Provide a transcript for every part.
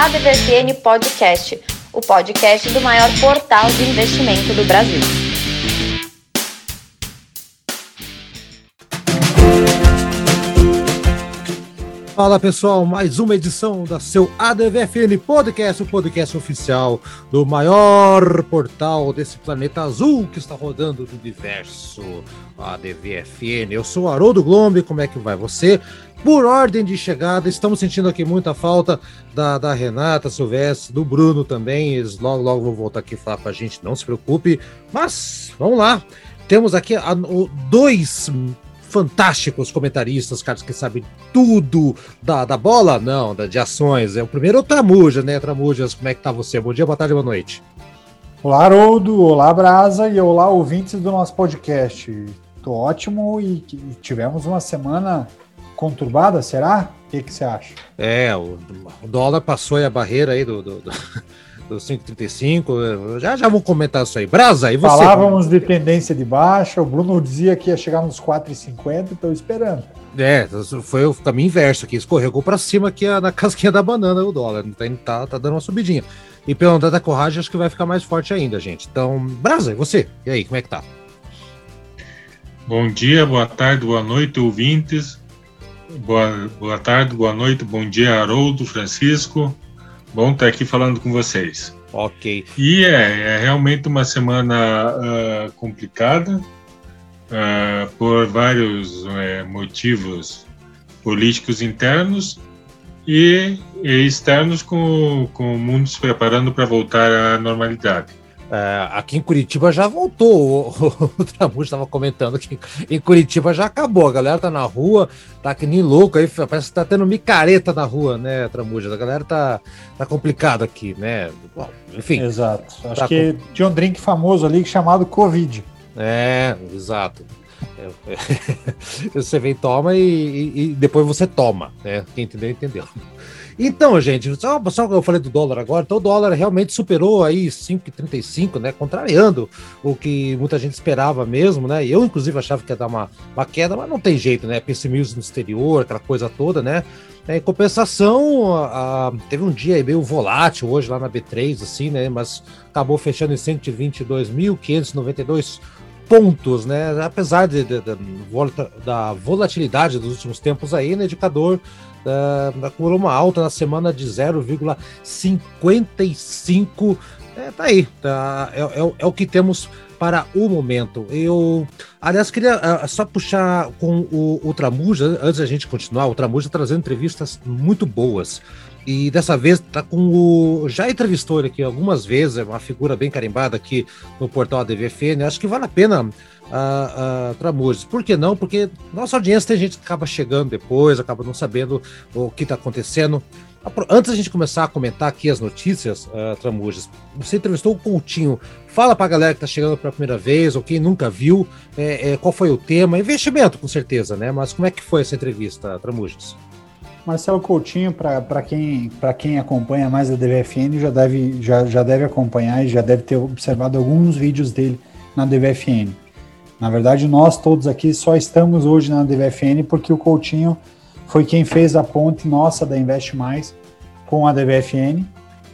ADVFN Podcast, o podcast do maior portal de investimento do Brasil. Fala pessoal, mais uma edição da seu ADVFN Podcast, o podcast oficial do maior portal desse planeta azul que está rodando no universo, ADVFN. Eu sou Haroldo Glombe, como é que vai você? Por ordem de chegada, estamos sentindo aqui muita falta da, da Renata Silvestre, do Bruno também. Eles logo, logo vão voltar aqui falar com a gente, não se preocupe. Mas vamos lá. Temos aqui a, o, dois fantásticos comentaristas, caras que sabem tudo da, da bola, não, da, de ações. É o primeiro é o Tramuja, né? Tramujas, como é que tá você? Bom dia, boa tarde, boa noite. Olá, Haroldo, olá, Brasa e olá, ouvintes do nosso podcast. Tô ótimo e, e tivemos uma semana conturbada, será? O que, que você acha? É, o, o dólar passou a barreira aí do, do, do, do 5,35. Já, já vamos comentar isso aí. Brasa, e você? Falávamos de tendência de baixa, o Bruno dizia que ia chegar nos 4,50, estou esperando. É, foi o caminho inverso aqui, escorregou para cima aqui na casquinha da banana o dólar, tá, tá, tá dando uma subidinha. E pelo andar da coragem, acho que vai ficar mais forte ainda, gente. Então, Brasa, e você? E aí, como é que tá? Bom dia, boa tarde, boa noite, ouvintes. Boa, boa tarde, boa noite, bom dia, Haroldo, Francisco. Bom estar aqui falando com vocês. Ok. E é, é realmente uma semana uh, complicada uh, por vários uh, motivos políticos internos e, e externos, com, com o mundo se preparando para voltar à normalidade. É, aqui em Curitiba já voltou. O, o Tramujo estava comentando que em Curitiba já acabou. A galera tá na rua, tá que nem louco aí, parece que tá tendo micareta na rua, né, Tramujo? A galera tá, tá complicado aqui, né? Bom, enfim. Exato. Acho tá que com... tinha um drink famoso ali chamado Covid. É, exato. É, é. Você vem, toma e, e, e, depois você toma, né? Quem entendeu, entendeu. Então, gente, só, só que eu falei do dólar agora, então o dólar realmente superou aí 5,35, né? Contrariando o que muita gente esperava mesmo, né? Eu, inclusive, achava que ia dar uma, uma queda, mas não tem jeito, né? Pessimismo no exterior, aquela coisa toda, né? Em compensação, a, a, teve um dia meio volátil hoje lá na B3, assim, né? Mas acabou fechando em 122.592 pontos, né? Apesar de, de, de, da volatilidade dos últimos tempos aí, né? Indicador uh, acumulou uma alta na semana de 0,55. É, tá aí, tá, é, é, é, o que temos para o momento. Eu, aliás, queria uh, só puxar com o, o Tramuja, antes da gente continuar, o Tramuja trazendo entrevistas muito boas. E dessa vez tá com o. Já entrevistou ele aqui algumas vezes, é uma figura bem carimbada aqui no portal ADVFN. Acho que vale a pena uh, uh, Tramujas. Por que não? Porque nossa audiência tem gente que acaba chegando depois, acaba não sabendo o que está acontecendo. Antes da gente começar a comentar aqui as notícias, uh, Tramujas, você entrevistou o Coutinho. Fala para a galera que está chegando pela primeira vez, ou quem nunca viu, é, é, qual foi o tema. Investimento, com certeza, né? Mas como é que foi essa entrevista, Tramujas? Marcelo Coutinho, para quem, quem acompanha mais a DVFN, já deve, já, já deve acompanhar e já deve ter observado alguns vídeos dele na DVFN. Na verdade, nós todos aqui só estamos hoje na DVFN porque o Coutinho foi quem fez a ponte nossa da Investe Mais com a DVFN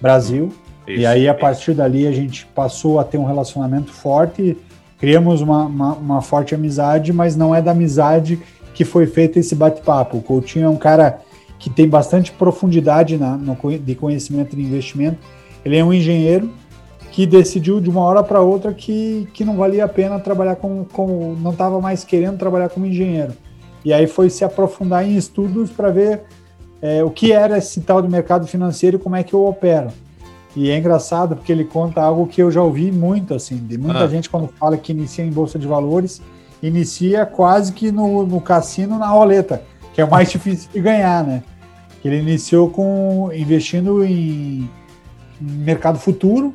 Brasil. Isso, e aí, a partir isso. dali, a gente passou a ter um relacionamento forte, criamos uma, uma, uma forte amizade, mas não é da amizade que foi feito esse bate-papo. O Coutinho é um cara que tem bastante profundidade na, no, de conhecimento de investimento. Ele é um engenheiro que decidiu de uma hora para outra que, que não valia a pena trabalhar com, com não estava mais querendo trabalhar como engenheiro. E aí foi se aprofundar em estudos para ver é, o que era esse tal de mercado financeiro e como é que eu opero. E é engraçado porque ele conta algo que eu já ouvi muito, assim, de muita ah. gente quando fala que inicia em bolsa de valores, inicia quase que no, no cassino na roleta, que é o mais difícil de ganhar, né? Ele iniciou com investindo em mercado futuro,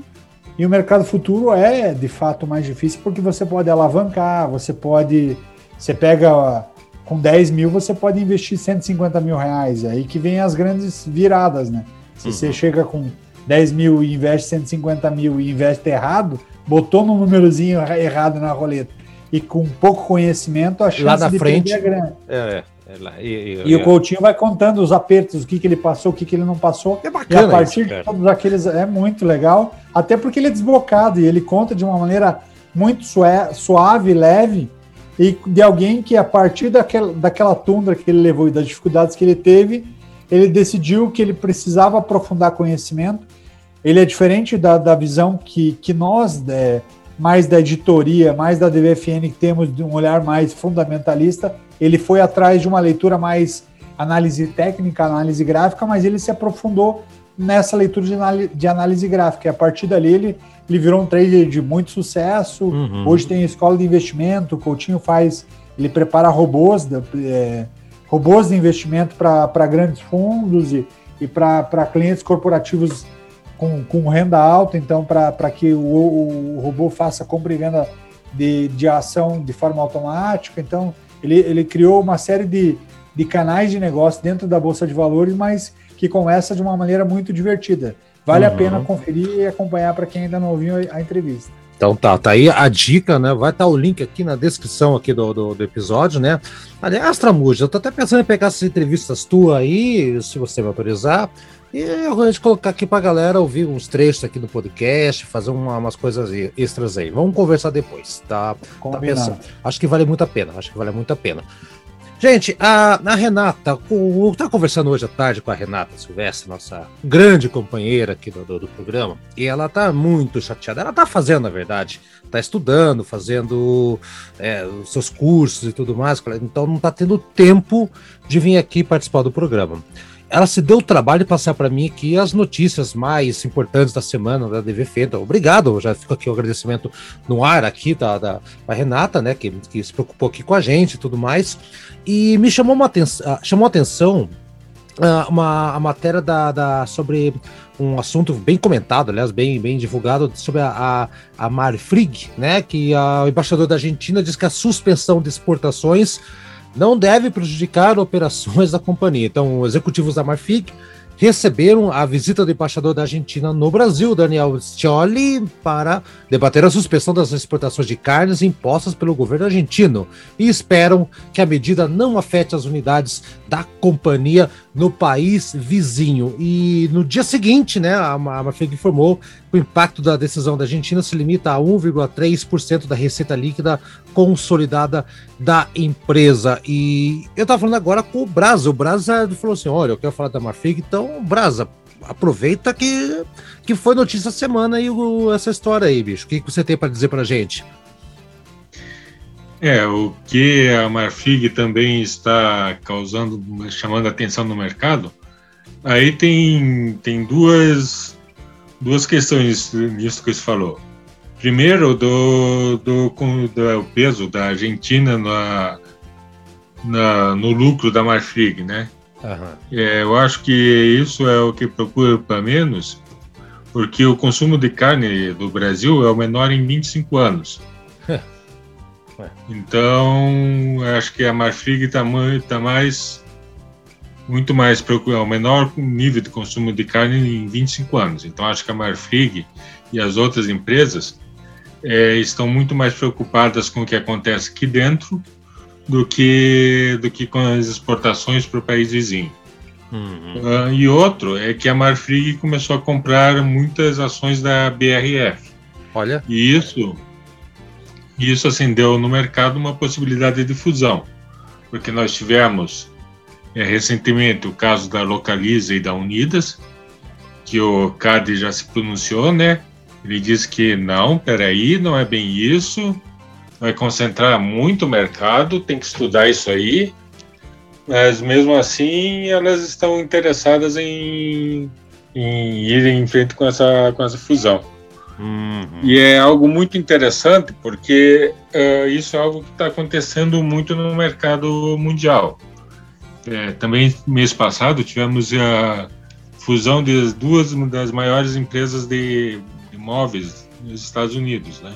e o mercado futuro é de fato mais difícil porque você pode alavancar, você pode. Você pega com 10 mil, você pode investir 150 mil reais. Aí que vem as grandes viradas, né? Se uhum. você chega com 10 mil e investe 150 mil e investe errado, botou no númerozinho errado na roleta e com pouco conhecimento, a chance Lá na de frente, perder é grande. É, E, e, e, o Coutinho vai contando os apertos, o que, que ele passou, o que, que ele não passou. É bacana. E a partir isso, de todos aqueles. É muito legal. Até porque ele é desbocado e ele conta de uma maneira muito suave, leve, e de alguém que, a partir daquela, daquela tundra que ele levou e das dificuldades que ele teve, ele decidiu que ele precisava aprofundar conhecimento. Ele é diferente da, da visão que, que nós, é, mais da editoria, mais da DVFN, que temos de um olhar mais fundamentalista, ele foi atrás de uma leitura mais análise técnica, análise gráfica, mas ele se aprofundou nessa leitura de análise, de análise gráfica. E a partir dali ele, ele virou um trader de muito sucesso. Uhum. Hoje tem escola de investimento, o Coutinho faz, ele prepara robôs, é, robôs de investimento para grandes fundos e, e para clientes corporativos com, com renda alta, então para que o, o, robô faça compra e venda de, de ação de forma automática. Então, ele, ele criou uma série de, de canais de negócio dentro da Bolsa de Valores, mas que começa de uma maneira muito divertida. Vale uhum. a pena conferir e acompanhar para quem ainda não ouviu a entrevista. Então tá, tá aí a dica, né? Vai estar tá o link aqui na descrição aqui do, do, do episódio, né? Aliás, Tramuja, eu tô até pensando em pegar essas entrevistas tuas aí, se você me autorizar, e a gente colocar aqui pra galera ouvir uns trechos aqui no podcast, fazer uma, umas coisas extras aí. Vamos conversar depois, tá? tá pensando. Acho que vale muito a pena, acho que vale muito a pena. Gente, a, a Renata, o, tá conversando hoje à tarde com a Renata Silvestre, nossa grande companheira aqui do, do, do, programa, e ela tá muito chateada. Ela tá fazendo, na verdade, tá estudando, fazendo é, os seus cursos e tudo mais, então não tá tendo tempo de vir aqui participar do programa ela se deu o trabalho de passar para mim aqui as notícias mais importantes da semana da DVF. Então, obrigado, já fica aqui o agradecimento no ar aqui da, da, da Renata, né, que, que, se preocupou aqui com a gente e tudo mais. E me chamou uma atenção, ah, chamou atenção uh, uma a matéria da, da, sobre um assunto bem comentado, aliás, bem, bem divulgado, sobre a, a, a Marfrig, né, que a, o embaixador da Argentina diz que a suspensão de exportações não deve prejudicar operações da companhia. Então, executivos da Marfrig receberam a visita do embaixador da Argentina no Brasil, Daniel Scioli, para debater a suspensão das exportações de carnes impostas pelo governo argentino e esperam que a medida não afete as unidades da companhia no país vizinho. E no dia seguinte, né, a Marfrig informou que o impacto da decisão da Argentina se limita a 1,3% da receita líquida consolidada da empresa. E eu estava falando agora com o Brasa. O Brasa falou assim: olha, eu quero falar da Marfrig, então, Brasa, aproveita que, que foi notícia semana e essa história aí, bicho. O que, que você tem para dizer para gente? É, o que a Marfrig também está causando, chamando atenção no mercado, aí tem, tem duas, duas questões nisso que você falou. Primeiro, do, do, do peso da Argentina na, na, no lucro da Marfrig, né? Uhum. É, eu acho que isso é o que procura para menos, porque o consumo de carne do Brasil é o menor em 25 anos. Então, acho que a Marfrig está tá mais muito mais preocupado, o menor nível de consumo de carne em 25 anos. Então, acho que a Marfrig e as outras empresas é, estão muito mais preocupadas com o que acontece aqui dentro do que do que com as exportações para o país vizinho. Uhum. Uh, e outro é que a Marfrig começou a comprar muitas ações da BRF. Olha. E isso isso acendeu no mercado uma possibilidade de fusão, porque nós tivemos é, recentemente o caso da Localiza e da Unidas, que o CAD já se pronunciou, né? Ele disse que não, peraí, não é bem isso, vai concentrar muito o mercado, tem que estudar isso aí, mas mesmo assim elas estão interessadas em, em ir em frente com essa, com essa fusão. Uhum. E é algo muito interessante porque uh, isso é algo que está acontecendo muito no mercado mundial. É, também mês passado tivemos a fusão de duas das maiores empresas de móveis nos Estados Unidos, né?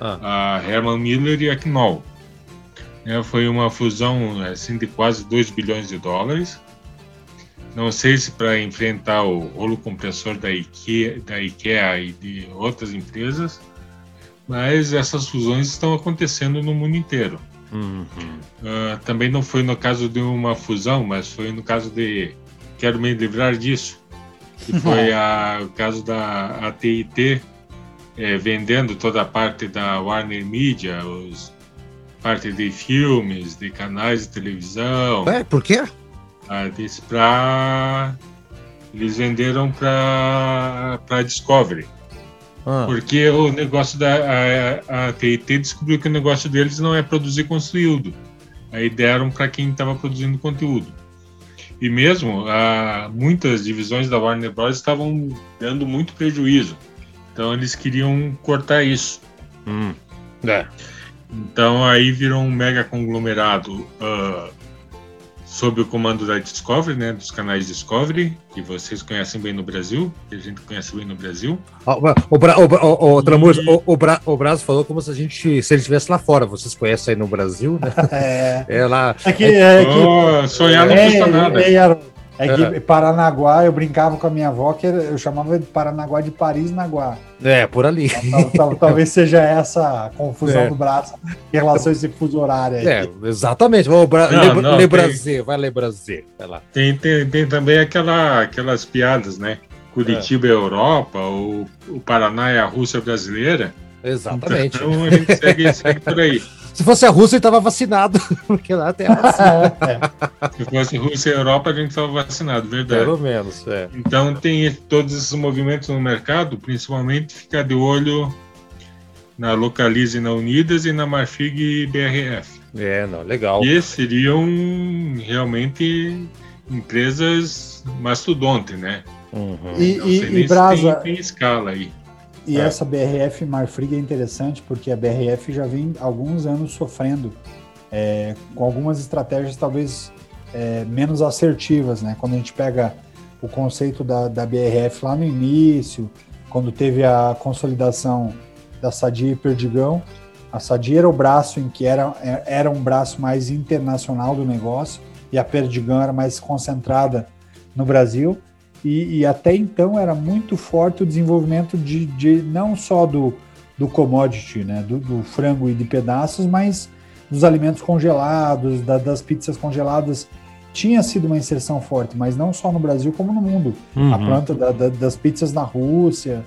Ah. A Herman Miller e a Knoll. É, foi uma fusão assim de quase 2 bilhões de dólares não sei se para enfrentar o rolo compressor da IKEA, da IKEA e de outras empresas, mas essas fusões estão acontecendo no mundo inteiro. Uhum. Uh, também não foi no caso de uma fusão, mas foi no caso de quero me livrar disso, que foi a, o caso da AT&T é, vendendo toda a parte da Warner Media, os parte de filmes, de canais de televisão. É, por quê? Ah, disse pra... Eles venderam para para Discovery. Ah. Porque o negócio da a, a TIT descobriu que o negócio deles não é produzir conteúdo. Aí deram para quem estava produzindo conteúdo. E mesmo a, muitas divisões da Warner Bros. estavam dando muito prejuízo. Então eles queriam cortar isso. Hum. É. Então aí virou um mega conglomerado uh, sob o comando da Discovery, né, dos canais Discovery, que vocês conhecem bem no Brasil, que a gente conhece bem no Brasil. O, o, Bra, o, o, o, e... o, o, Bra, o Brasil falou como se a gente, se ele estivesse lá fora, vocês conhecem aí no Brasil, né? É, é lá. É que, é que, oh, sonhar não é, custa nada. É, é que é. Paranaguá, eu brincava com a minha avó, que eu chamava de Paranaguá de Paris-Naguá. É, por ali. talvez seja essa a confusão é. do braço em relação a esse fuso horário aí. É, exatamente. Vamos, Bra não, Le, não, Le Brasil, vai Le Brasil. Vai lá. Tem, tem, tem também aquela, aquelas piadas, né? Curitiba é, Europa, o, o Paraná é a Rússia brasileira. Exatamente. Então a gente segue, segue por aí. Se fosse a Rússia, ele estava vacinado, porque lá tem a vacina. é. Se fosse Rússia e Europa, a gente estava vacinado, verdade. Pelo menos, é. Então tem todos esses movimentos no mercado, principalmente ficar de olho na Localize na Unidas e na Marfig BRF. É, não, legal. E seriam realmente empresas mastodonte, né? Uhum. E, e, e Brasa... Tem, tem escala aí. E é. essa BRF Marfrig é interessante porque a BRF já vem alguns anos sofrendo é, com algumas estratégias talvez é, menos assertivas, né? Quando a gente pega o conceito da, da BRF lá no início, quando teve a consolidação da Sadia e Perdigão, a Sadia era o braço em que era, era um braço mais internacional do negócio e a Perdigão era mais concentrada no Brasil. E, e, até então era muito forte o desenvolvimento de, de não só do, do commodity, né, do, do, frango e de pedaços, mas dos alimentos congelados, da, das pizzas congeladas. Tinha sido uma inserção forte, mas não só no Brasil, como no mundo. Uhum. A planta da, da, das pizzas na Rússia.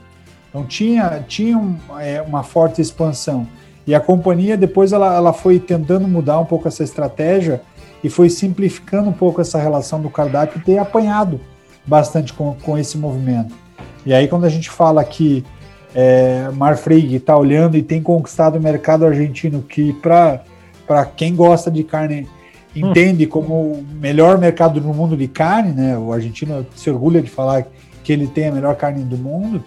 Então tinha, tinha um, é, uma forte expansão. E a companhia depois ela, ela foi tentando mudar um pouco essa estratégia e foi simplificando um pouco essa relação do cardápio e ter apanhado bastante com, com esse movimento. E aí, quando a gente fala que é, Marfrig está olhando e tem conquistado o mercado argentino, que para quem gosta de carne entende hum. como o melhor mercado no mundo de carne, né? O argentino se orgulha de falar que ele tem a melhor carne do mundo.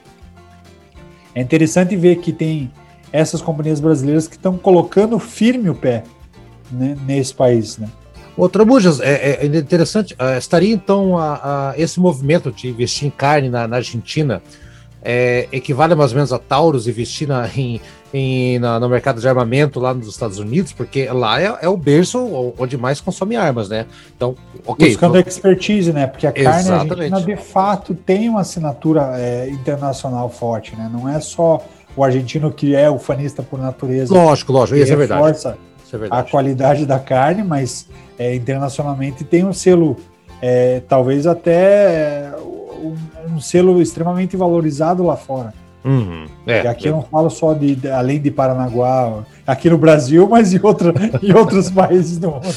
É interessante ver que tem essas companhias brasileiras que estão colocando firme o pé né, nesse país, né? Outra Bujas, é, é, interessante, uh, estaria então a, a, esse movimento de investir em carne na, na Argentina é, equivale mais ou menos a Taurus investir na, em, em, na, no mercado de armamento lá nos Estados Unidos, porque lá é, é, o berço onde mais consome armas, né? Então, ok. Buscando então... expertise, né? Porque a carne Exatamente. argentina de fato tem uma assinatura é, internacional forte, né? Não é só o argentino que é ufanista por natureza. Lógico, lógico, isso é verdade. Isso é. A qualidade da carne, mas é, internacionalmente tem um selo, é, talvez até um, um, selo extremamente valorizado lá fora. Uhum, é, e aqui eu não falo só de, de, além de Paranaguá, aqui no Brasil, mas em, outra, em outros países do mundo.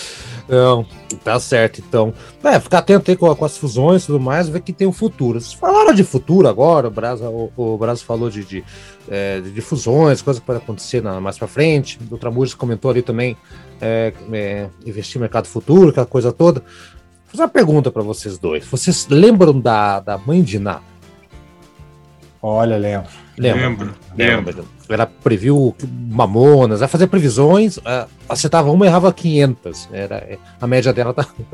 Não, tá certo. Então, é, ficar atento aí com, com, as fusões e tudo mais, ver que tem o um futuro. Vocês falaram de futuro agora, o Brasa, o, o Brasa falou de, de, é, de fusões, coisas que podem acontecer na, mais para frente. O Tramujas comentou ali também é, é, investir no mercado futuro, aquela coisa toda. Vou fazer uma pergunta para vocês dois. Vocês lembram da, da mãe de Ná? Olha, lembro. Lembro. Lembro. Ela previu Mamonas, vai fazer previsões, uh, acertava uma e errava 500. Era, a média dela, tá,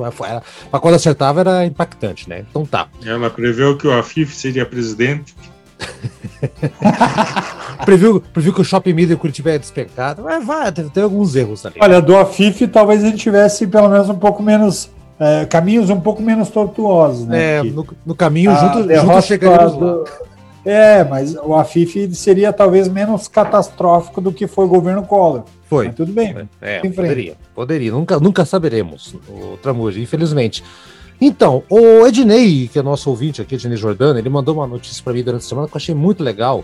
para quando acertava, era impactante, né? Então tá. Ela previu que o Afif seria presidente. previu, previu que o Shopping Media Curitiba ia despecar. Mas vai, teve, teve, alguns erros ali. Olha, do Afif talvez a gente tivesse pelo menos um pouco menos. É, caminhos um pouco menos tortuosos, né? É, no, no, caminho, junto, junto chegaríamos lá. É, mas o Afif seria talvez menos catastrófico do que foi o governo Collor. Foi. Mas tudo bem. É, poderia. Poderia. Nunca, nunca saberemos, o Tramujo, infelizmente. Então, o Ednei, que é nosso ouvinte aqui, Ednei Jordano, ele mandou uma notícia para mim durante a semana que eu achei muito legal.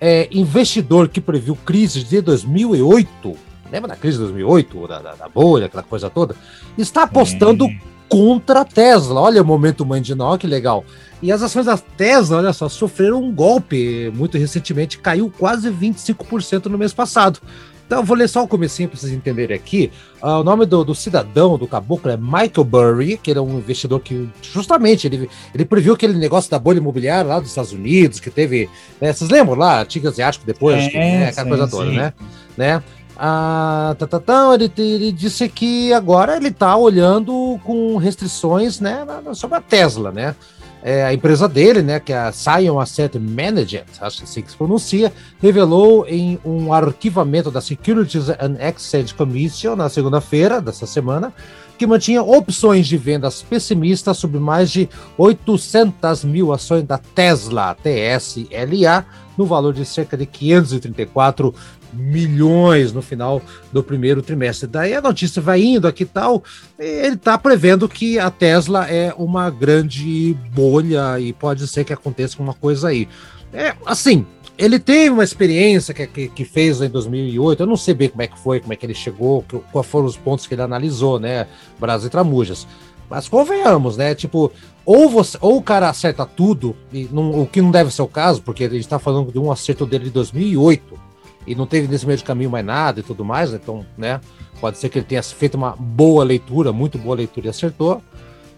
É, investidor que previu crise de 2008, lembra da crise de 2008, da, da, da bolha, aquela coisa toda, está apostando hum. Contra a Tesla. Olha o momento mãe de nó, que legal. E as ações da Tesla, olha só, sofreram um golpe muito recentemente, caiu quase 25% no mês passado. Então, eu vou ler só o comecinho para vocês entenderem aqui. Uh, o nome do, do, cidadão, do caboclo, é Michael Burry, que ele é um investidor que, justamente, ele, ele previu aquele negócio da bolha imobiliária lá dos Estados Unidos, que teve. Né, vocês lembram lá, Tigre Asiático depois, é, que, né, aquela sim, coisa toda, sim. né? né? Ah, tá, tá, tá, ele, ele, disse que agora ele está olhando com restrições né, sobre a Tesla, né? é, a empresa dele, né, que é a Sion Asset Management, acho que assim que se pronuncia, revelou em um arquivamento da Securities and Exchange Commission na segunda-feira dessa semana que mantinha opções de vendas pessimistas sobre mais de 800 mil ações da Tesla, TSLA, no valor de cerca de 534 milhões no final do primeiro trimestre. Daí a notícia vai indo aqui e tal. Ele está prevendo que a Tesla é uma grande bolha e pode ser que aconteça uma coisa aí. É assim. Ele teve uma experiência que, que, que, fez em 2008. Eu não sei bem como é que foi, como é que ele chegou, quais foram os pontos que ele analisou, né? Brasil e Tramujas. Mas convenhamos, né? Tipo, ou, você, ou o cara acerta tudo, e não, o que não deve ser o caso, porque a gente está falando de um acerto dele de 2008 e não teve nesse meio de caminho mais nada e tudo mais, então, né? Pode ser que ele tenha feito uma boa leitura, muito boa leitura e acertou,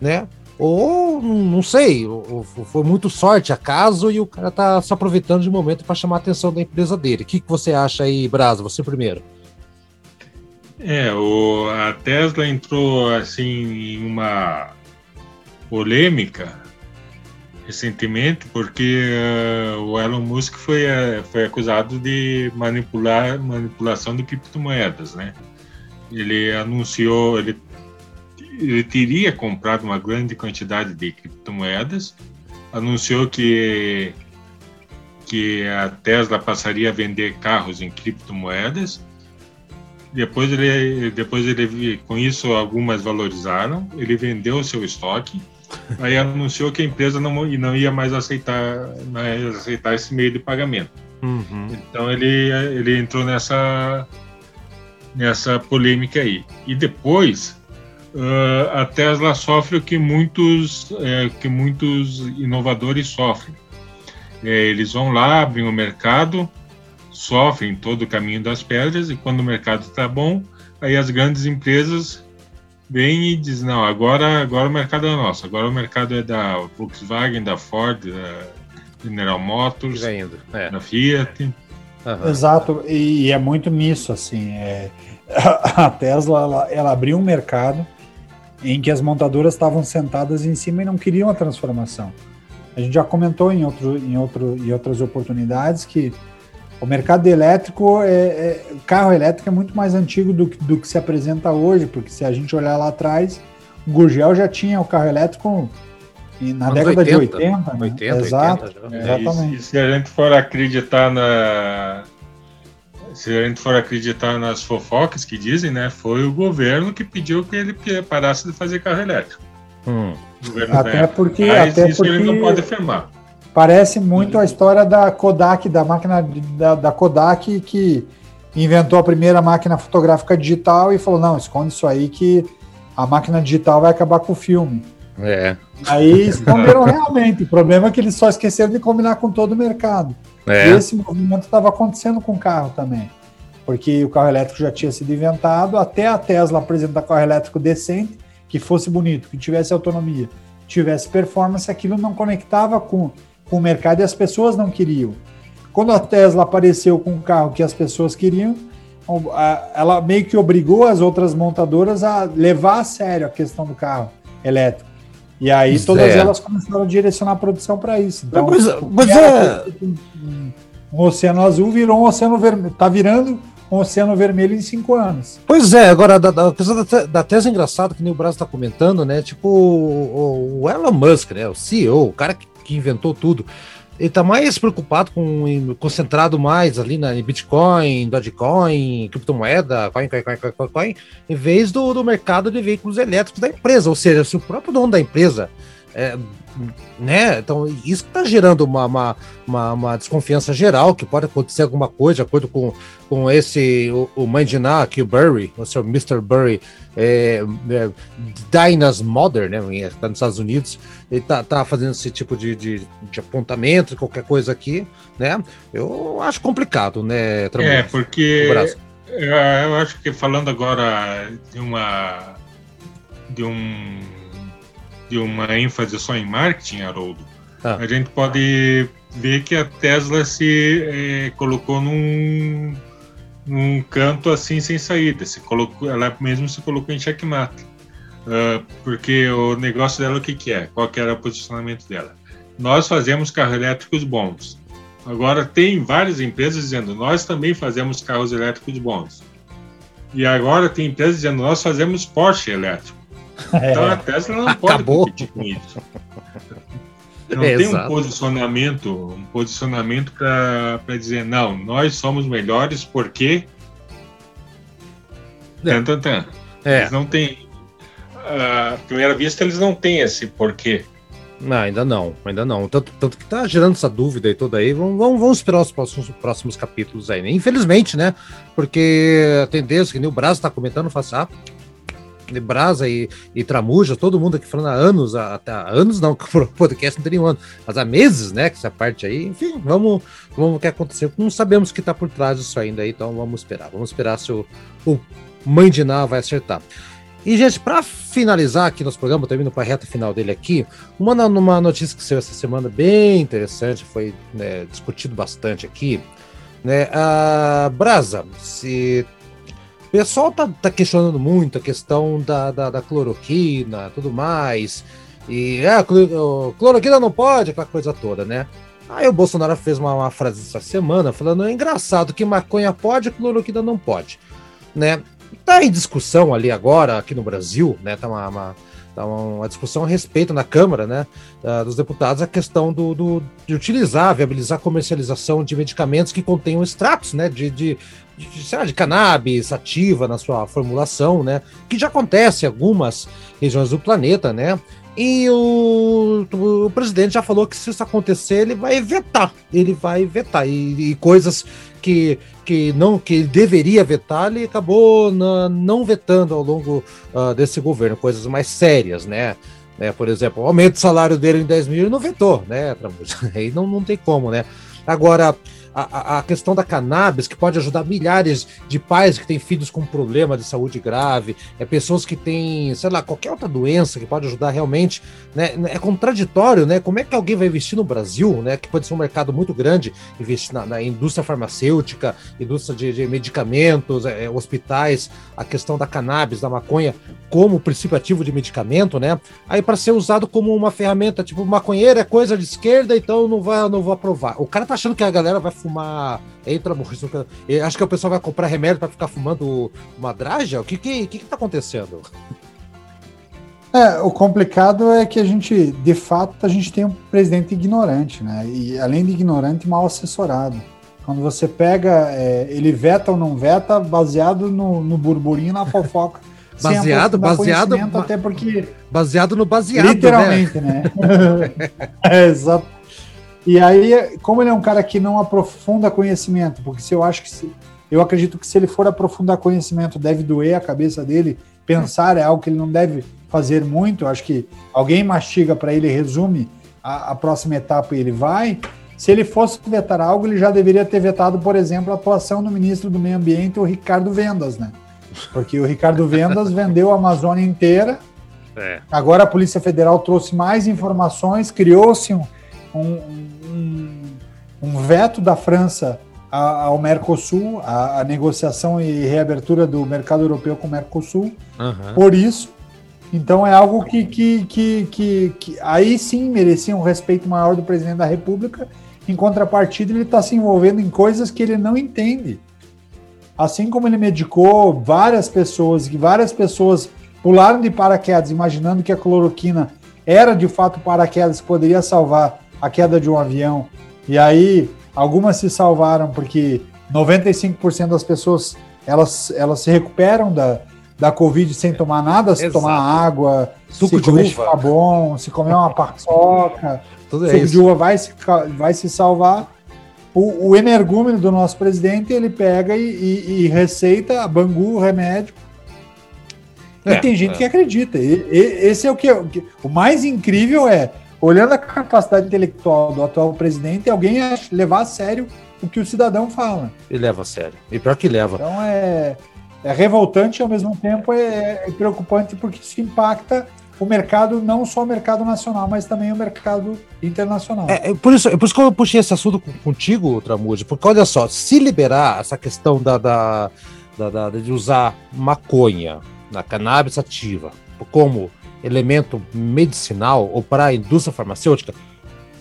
né? Ou não sei, ou, foi muito sorte, acaso, e o cara tá se aproveitando de momento para chamar a atenção da empresa dele. O que, que você acha aí, Brasa? Você primeiro. É, o, a Tesla entrou assim em uma polêmica recentemente porque uh, o Elon Musk foi, uh, foi acusado de manipular manipulação de criptomoedas, né? Ele anunciou, ele, ele teria comprado uma grande quantidade de criptomoedas, anunciou que que a Tesla passaria a vender carros em criptomoedas. Depois ele, depois ele, com isso algumas valorizaram. Ele vendeu o seu estoque Aí anunciou que a empresa não, não ia mais aceitar, mais aceitar esse meio de pagamento. Uhum. Então ele, ele entrou nessa, nessa polêmica aí. E depois uh, a Tesla sofre o que muitos, é, que muitos inovadores sofrem. É, eles vão lá, abrem o mercado, sofrem todo o caminho das pedras, e quando o mercado está bom, aí as grandes empresas vem e diz, não, agora, agora o mercado é nosso, agora o mercado é da Volkswagen, da Ford, da General Motors, é. da Fiat. Uhum. Exato, e é muito nisso, assim, é, a Tesla, ela, ela abriu um mercado em que as montadoras estavam sentadas em cima e não queriam a transformação. A gente já comentou em, outro, em, outro, em outras oportunidades que o mercado elétrico, é, é, carro elétrico é muito mais antigo do, do que se apresenta hoje, porque se a gente olhar lá atrás, o Gurgel já tinha o carro elétrico na Anos década 80, de 80. Né? 80 Exato, 80, é, exatamente. E, e se a gente for acreditar na, se a gente for acreditar nas fofocas que dizem, né, foi o governo que pediu que ele parasse de fazer carro elétrico. Hum. Até porque, Mas até isso porque ele não pode afirmar. Parece muito a história da Kodak, da máquina da, da, Kodak que inventou a primeira máquina fotográfica digital e falou: não, esconde isso aí que a máquina digital vai acabar com o filme. É. Aí esconderam realmente. O problema é que eles só esqueceram de combinar com todo o mercado. É. E esse movimento estava acontecendo com o carro também. Porque o carro elétrico já tinha sido inventado, até a Tesla apresentar carro elétrico decente, que fosse bonito, que tivesse autonomia, tivesse performance, aquilo não conectava com com o mercado e as pessoas não queriam. Quando a Tesla apareceu com um carro que as pessoas queriam, ela meio que obrigou as outras montadoras a levar a sério a questão do carro elétrico. E aí todas é. elas começaram a direcionar a produção para isso. Então, pois, pois é. Um, um, oceano azul virou um oceano vermelho. Está virando um oceano vermelho em cinco anos. Pois é, agora a questão da, da tese é engraçada que nem o Brasil está comentando, né? Tipo o, o, Elon Musk, né? O CEO, o cara que que inventou tudo. ele está mais preocupado com concentrado mais ali na Bitcoin, Dogecoin, criptomoeda, coin, coin, coin, coin, coin, em vez do, do mercado de veículos elétricos da empresa. Ou seja, se o próprio dono da empresa é, né? Então, isso está gerando uma, uma, uma, uma, desconfiança geral, que pode acontecer alguma coisa, de acordo com, com esse, o, o Mandiná, aqui o Burry, o seu Mr. Burry, é, é, Dinah's Mother, né? Está nos Estados Unidos, ele tá, tá fazendo esse tipo de, de, de apontamento, qualquer coisa aqui, né? Eu acho complicado, né? É, porque eu acho que falando agora de uma de um de uma ênfase só em marketing, Haroldo, ah. a gente pode ver que a Tesla se é, colocou num, num canto assim sem saída. Se colocou, ela mesmo se colocou em checkmate. Uh, porque o negócio dela o que, que é? Qual que era o posicionamento dela? Nós fazemos carros elétricos bons. Agora tem várias empresas dizendo nós também fazemos carros elétricos bons. E agora tem empresas dizendo nós fazemos Porsche elétrico. Então a Tesla não pode Acabou. competir com isso. Não é, tem exato. um posicionamento, um posicionamento para dizer, não, nós somos melhores porque. É. Tan, tan, tan. É. Eles não têm. À primeira vista, eles não têm esse porquê. Não, ainda não, ainda não. Tanto, tanto que tá gerando essa dúvida e toda aí. Vamos, vamos, vamos esperar os próximos, próximos capítulos aí, né? Infelizmente, né? Porque a tendência, que nem o Brasil está comentando, faz, ah, Brasa e, e Tramuja, todo mundo aqui falando há anos, há, há anos não, o podcast não tem nenhum ano, mas há meses, né, que essa parte aí, enfim, vamos, vamos ver o que aconteceu. Não sabemos o que está por trás disso ainda, então vamos esperar. Vamos esperar se o, o Mandiná vai acertar. E, gente, para finalizar aqui nosso programa, termino para a reta final dele aqui, uma, uma notícia que saiu essa semana bem interessante, foi né, discutido bastante aqui, né, a Brasa, se o pessoal tá, tá questionando muito a questão da, da, da cloroquina tudo mais. E é, cloroquina não pode, aquela coisa toda, né? Aí o Bolsonaro fez uma, uma frase essa semana falando: é engraçado que maconha pode, cloroquina não pode, né? Tá em discussão ali agora, aqui no Brasil, né? Tá uma, uma tá uma discussão a respeito na Câmara, né, dos deputados, a questão do, do, de utilizar, viabilizar a comercialização de medicamentos que contenham extratos, né, de, de, de, sei lá, de cannabis ativa na sua formulação, né? Que já acontece em algumas regiões do planeta, né? E o, o, presidente já falou que se isso acontecer, ele vai vetar. Ele vai vetar. E, e coisas que, que não que deveria vetar, ele acabou na, não vetando ao longo uh, desse governo, coisas mais sérias, né? né? Por exemplo, o aumento do salário dele em 10 mil, ele não vetou, né? Aí não, não tem como, né? Agora, a, a, questão da cannabis, que pode ajudar milhares de pais que têm filhos com problema de saúde grave, é pessoas que têm, sei lá, qualquer outra doença que pode ajudar realmente, né? É contraditório, né? Como é que alguém vai investir no Brasil, né? Que pode ser um mercado muito grande, investir na, na indústria farmacêutica, indústria de, de medicamentos, é, hospitais, a questão da cannabis, da maconha, como princípio ativo de medicamento, né? Aí para ser usado como uma ferramenta, tipo, maconheiro é coisa de esquerda, então não vai, não vou aprovar. O cara tá achando que a galera vai fumar. Entra, acho que o pessoal vai comprar remédio para ficar fumando uma draja? O que que, que que tá acontecendo? É, o complicado é que a gente, de fato, a gente tem um presidente ignorante, né? E além de ignorante, mal assessorado. Quando você pega, é, ele veta ou não veta, baseado no, no burburinho, na fofoca. baseado, baseado, até porque baseado no baseado, né? literalmente, né? né? é, exato. E aí, como ele é um cara que não aprofunda conhecimento, porque se eu acho que se, eu acredito que se ele for aprofundar conhecimento, deve doer a cabeça dele. Pensar é algo que ele não deve fazer muito. Eu acho que alguém mastiga para ele, resume a, a, próxima etapa e ele vai. Se ele fosse vetar algo, ele já deveria ter vetado, por exemplo, a atuação do ministro do Meio Ambiente, o Ricardo Vendas, né? Porque o Ricardo Vendas vendeu a Amazônia inteira. É. Agora a Polícia Federal trouxe mais informações, criou-se um, um, um, um veto da França ao Mercosul, a, a, negociação e reabertura do mercado europeu com o Mercosul. Uhum. Por isso, então é algo que, que, que, que, que aí sim merecia um respeito maior do presidente da República. Em contrapartida, ele está se envolvendo em coisas que ele não entende. Assim como ele medicou várias pessoas, que várias pessoas pularam de paraquedas, imaginando que a cloroquina era de fato paraquedas que poderia salvar a queda de um avião E aí, algumas se salvaram porque 95% das pessoas elas, elas se recuperam da, da Covid sem tomar nada, se tomar água, Suco se de comer uva. bom, se comer uma paçoca, Tudo é suco isso. de uva vai se, vai se salvar. O, o energúmeno do nosso presidente, ele pega e, e- e receita a Bangu, o remédio. É, e tem gente é. que acredita. E- esse é o que- o mais incrível é, olhando a capacidade intelectual do atual presidente, alguém ach- levar a sério o que o cidadão fala. E leva a sério. E pior que leva. Então é, é revoltante e ao mesmo tempo é, é preocupante porque isso impacta o mercado, não só o mercado nacional, mas também o mercado internacional. É, é por, isso, é por isso que eu puxei esse assunto contigo, Tramude, porque olha só, se liberar essa questão da, da, da- da- de usar maconha na cannabis ativa como elemento medicinal ou para a indústria farmacêutica,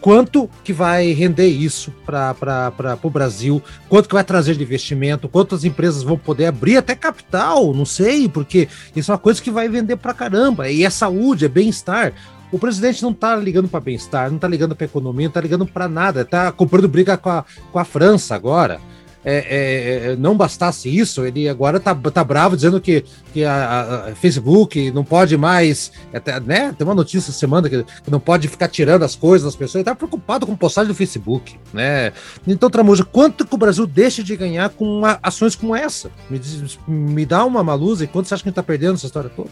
quanto que vai render isso para o Brasil? Quanto que vai trazer de investimento? Quantas empresas vão poder abrir até capital? Não sei, porque isso é uma coisa que vai vender para caramba. E é saúde, é bem-estar. O presidente não tá ligando para bem-estar, não tá ligando para economia, não tá ligando para nada. Tá comprando briga com a, com a França agora. É, é, é, não bastasse isso, ele agora tá, tá bravo dizendo que, que a, a- Facebook não pode mais, até, né? Tem uma notícia semana que, que não pode ficar tirando as coisas das pessoas. Ele tá preocupado com postagem do Facebook, né? Então, Tramuja, quanto que o Brasil deixa de ganhar com a- ações como essa? Me, diz- me dá uma malusa e quanto você acha que a gente tá perdendo essa história toda?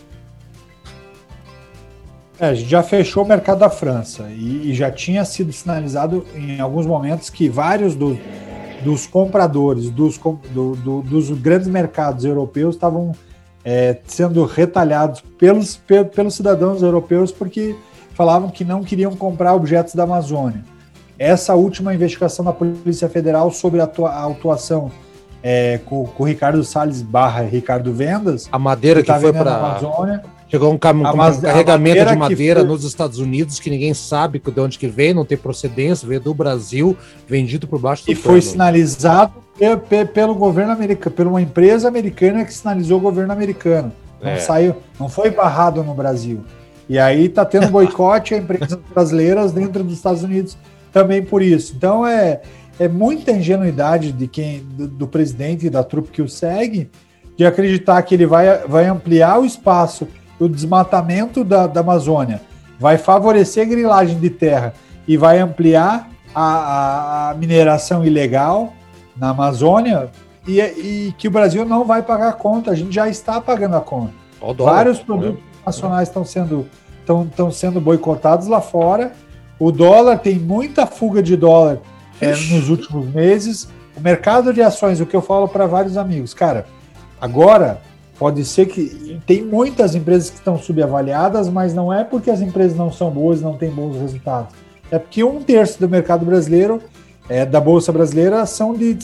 É, a gente já fechou o mercado da França e, e já tinha sido sinalizado em alguns momentos que vários do- dos compradores dos, do- do- dos grandes mercados europeus estavam é, sendo retalhados pelos, pe- pelos cidadãos europeus porque falavam que não queriam comprar objetos da Amazônia. Essa última investigação da Polícia Federal sobre a atua- a atuação é, com, com o Ricardo Salles barra Ricardo Vendas, A madeira que tá foi vendendo na para Amazônia, Chegou um, cam... Um mas- carregamento madeira de madeira foi- nos Estados Unidos que ninguém sabe de onde que vem, não tem procedência, veio do Brasil, vendido por baixo do E foi pano. sinalizado pe- pe- pelo governo americano, por uma empresa americana que sinalizou o governo americano. Não É. saiu, não foi barrado no Brasil. E aí tá tendo boicote a empresas brasileiras dentro dos Estados Unidos também por isso. Então é, é muita ingenuidade de quem do, do presidente e da trupe que o segue de acreditar que ele vai, vai ampliar o espaço do desmatamento da, da Amazônia, vai favorecer grilagem de terra e vai ampliar a, a- a mineração ilegal na Amazônia e, e que o Brasil não vai pagar a conta. A gente já está pagando a conta. Dólar, Vários né? produtos nacionais estão sendo, estão, estão sendo boicotados lá fora. O dólar tem muita fuga de dólar é, nos últimos meses. O mercado de ações, o que eu falo para vários amigos, cara, agora pode ser que tem muitas empresas que estão subavaliadas, mas não é porque as empresas não são boas, não têm bons resultados. É porque um terço do mercado brasileiro, é, da bolsa brasileira, são de,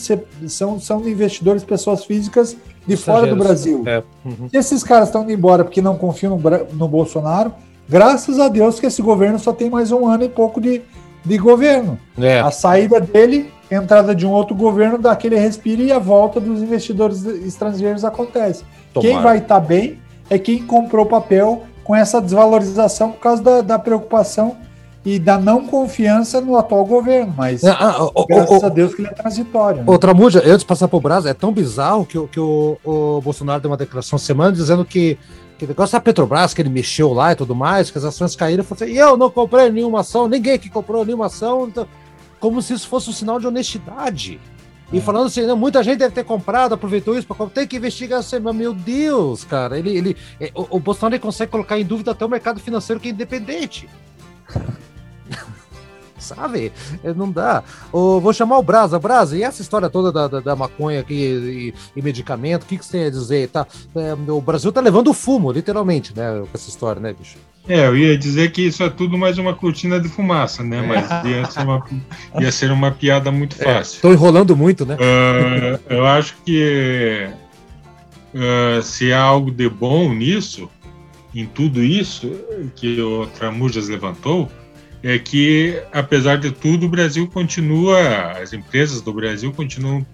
são, são de investidores, pessoas físicas de fora do. Brasil. É, uhum. Se esses caras estão indo embora porque não confiam no, no Bolsonaro, graças a Deus que esse governo só tem mais um ano e pouco de, de governo. É, A saída dele, entrada de um outro governo, dá aquele respiro e a volta dos investidores estrangeiros acontece. Quem tomara. vai estar bem é quem comprou papel com essa desvalorização por causa da, da preocupação e da não confiança no atual governo. Mas Ah, ah, ô, graças ô, a Deus que ele é transitório. né? Ô, Tramuja, antes de passar pro Brasil, é tão bizarro que, o- que o, o Bolsonaro deu uma declaração semana dizendo que, que o negócio da Petrobras, que ele mexeu lá e tudo mais, que as ações caíram, assim, e eu não comprei nenhuma ação, ninguém que comprou nenhuma ação, então, como se isso fosse um sinal de honestidade. E É. falando assim, não, muita gente deve ter comprado, aproveitou isso para tem que investigar mas, meu Deus, cara, ele, ele, é, o, o Bolsonaro consegue colocar em dúvida até o mercado financeiro que é independente. Sabe? É, Não dá. Ô, vou chamar o Brasa. Brasa, e essa história toda da, da, da maconha aqui e, e medicamento, o que, que você ia dizer? Tá, é, o Brasil tá levando fumo, literalmente, né? Com essa história, né, bicho? É, eu ia dizer que isso é tudo mais uma cortina de fumaça, né? Mas ia ser uma, ia ser uma piada muito fácil. Tô enrolando muito, né? Ah, eu acho que ah, se há algo de bom nisso, em tudo isso que o Tramujas levantou, é que, apesar de tudo, o Brasil continua, as empresas do Brasil continuam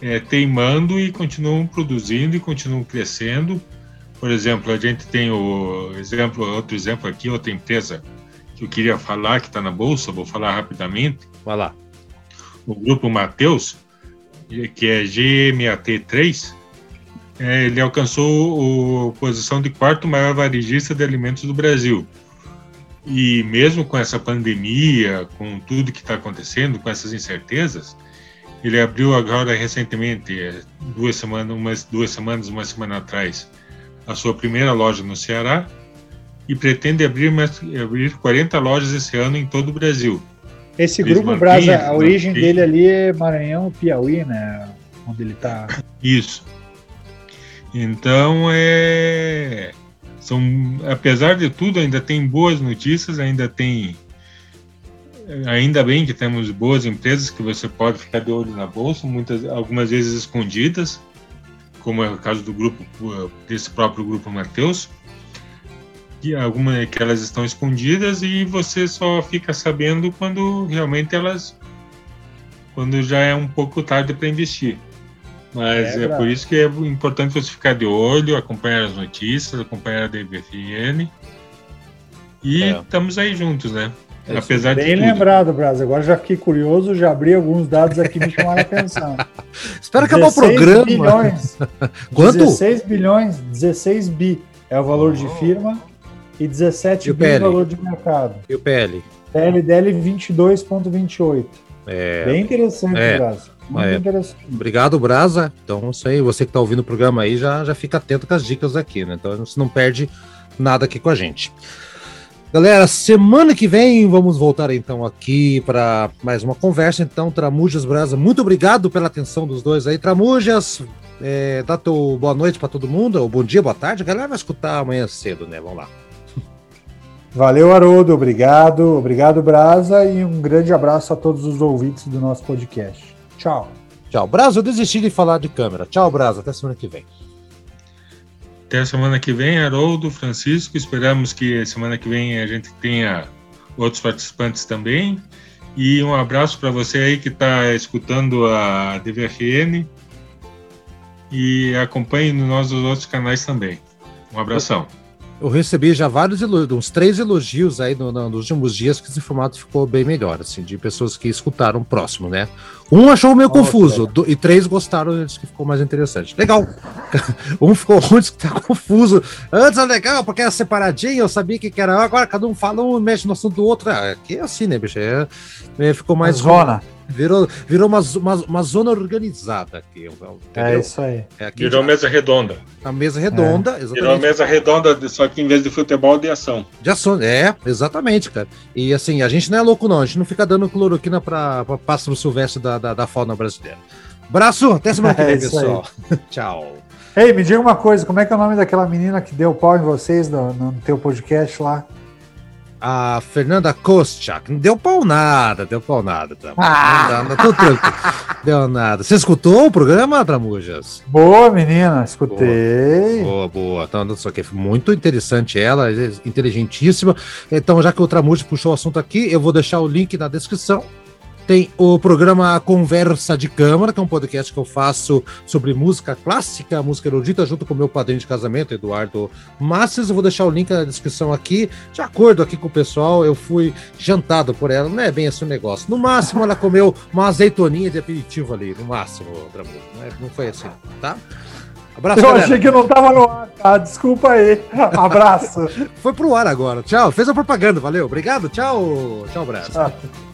eh, teimando e continuam produzindo e continuam crescendo. Por exemplo, a gente tem o exemplo, outro exemplo aqui, outra empresa que eu queria falar que está na bolsa, vou falar rapidamente. Vai lá. o grupo Mateus, que é GMAT3, é, ele alcançou a posição de quarto maior varejista de alimentos do Brasil. E mesmo com essa pandemia, com tudo que está acontecendo, com essas incertezas, ele abriu agora recentemente, é, duas semanas, umas duas semanas, uma semana atrás, a sua primeira loja no Ceará e pretende abrir, abrir 40 lojas esse ano em todo o Brasil. Esse grupo Brasa, a origem dele ali é Maranhão, Piauí, né? Onde ele está. Isso. Então é são apesar de tudo ainda tem boas notícias, ainda tem ainda bem que temos boas empresas que você pode ficar de olho na bolsa, muitas algumas vezes escondidas, como é o caso do grupo desse próprio grupo Mateus que algumas que elas estão escondidas e você só fica sabendo quando realmente elas quando já é um pouco tarde para investir. Mas é, é por isso que é importante você ficar de olho, acompanhar as notícias, acompanhar a DBFN. E é. estamos aí juntos, né? É Apesar bem de lembrado, Brasil. Agora já fiquei curioso, já abri alguns dados aqui me chamaram a atenção. Espero acabar o programa. Bilhões, Quanto? 16 bilhões, 16 bi é o valor oh. de firma e 17 bi valor de mercado. E o PL? PL dele 22,28. É, Bem interessante, é, Brasa. Muito é, interessante. Obrigado, Brasa. Então, isso aí, você que está ouvindo o programa aí, já, já fica atento com as dicas aqui, né? Então, você não perde nada aqui com a gente. Galera, semana que vem vamos voltar então aqui para mais uma conversa. Então, Tramujas Brasa, muito obrigado pela atenção dos dois aí. Tramujas, é, dá teu boa noite para todo mundo, ou bom dia, boa tarde. A galera vai escutar amanhã cedo, né? Vamos lá. Valeu, Haroldo. Obrigado. Obrigado, Brasa. E um grande abraço a todos os ouvintes do nosso podcast. Tchau. Tchau. Brasa, eu desisti de falar de câmera. Tchau, Brasa. Até semana que vem. Até semana que vem, Haroldo, Francisco. Esperamos que semana que vem a gente tenha outros participantes também. E um abraço para você aí que está escutando a DVFN. E acompanhe nos nossos outros canais também. Um abração eu recebi já vários elogios, uns três elogios aí no, no, nos últimos dias que esse formato ficou bem melhor, assim, de pessoas que escutaram próximo, né? Um achou meio oh, confuso do, e três gostaram, disse que ficou mais interessante. Legal! um ficou ruim, que tá confuso. Antes era legal, porque era separadinho, eu sabia que era. Agora cada um fala um mexe no assunto do outro. Ah, aqui é assim, né, bicho? É, é, ficou mais. Zona. Virou, virou uma, uma, uma zona organizada aqui. Entendeu? É isso aí. É virou já... mesa redonda. A mesa redonda, é. exatamente. Virou mesa redonda, só que em vez de futebol, de ação. De ação, é, exatamente, cara. E assim, a gente não é louco, não. A gente não fica dando cloroquina para pássaro silvestre da, da, da, fauna brasileira. Braço, até semana que é vem, é pessoal. Tchau. Ei, me diga uma coisa, como é que é o nome daquela menina que deu pau em vocês no, no teu podcast lá? A Fernanda Kostchak. Não deu pau nada, deu pau nada. Tá? Ah. Não, não, não, deu nada. Você escutou o programa, Tramujas? Boa, menina, escutei. Boa, boa. boa. Então, só que muito interessante ela, inteligentíssima. Então, já que o Tramujas puxou o assunto aqui, eu vou deixar o link na descrição tem o programa Conversa de Câmara, que é um podcast que eu faço sobre música clássica, música erudita, junto com o meu padrinho de casamento, Eduardo Massas. Eu vou deixar o link na descrição aqui. De acordo aqui com o pessoal, eu fui jantado por ela. Não é bem esse o negócio. No máximo, ela comeu uma azeitoninha de aperitivo ali. No máximo, Não, é, não foi assim, tá? Abraço, Eu galera. achei que não tava no ar, tá? Desculpa aí. Abraço. foi pro ar agora. Tchau. Fez a propaganda, valeu. Obrigado. Tchau. Tchau, abraço.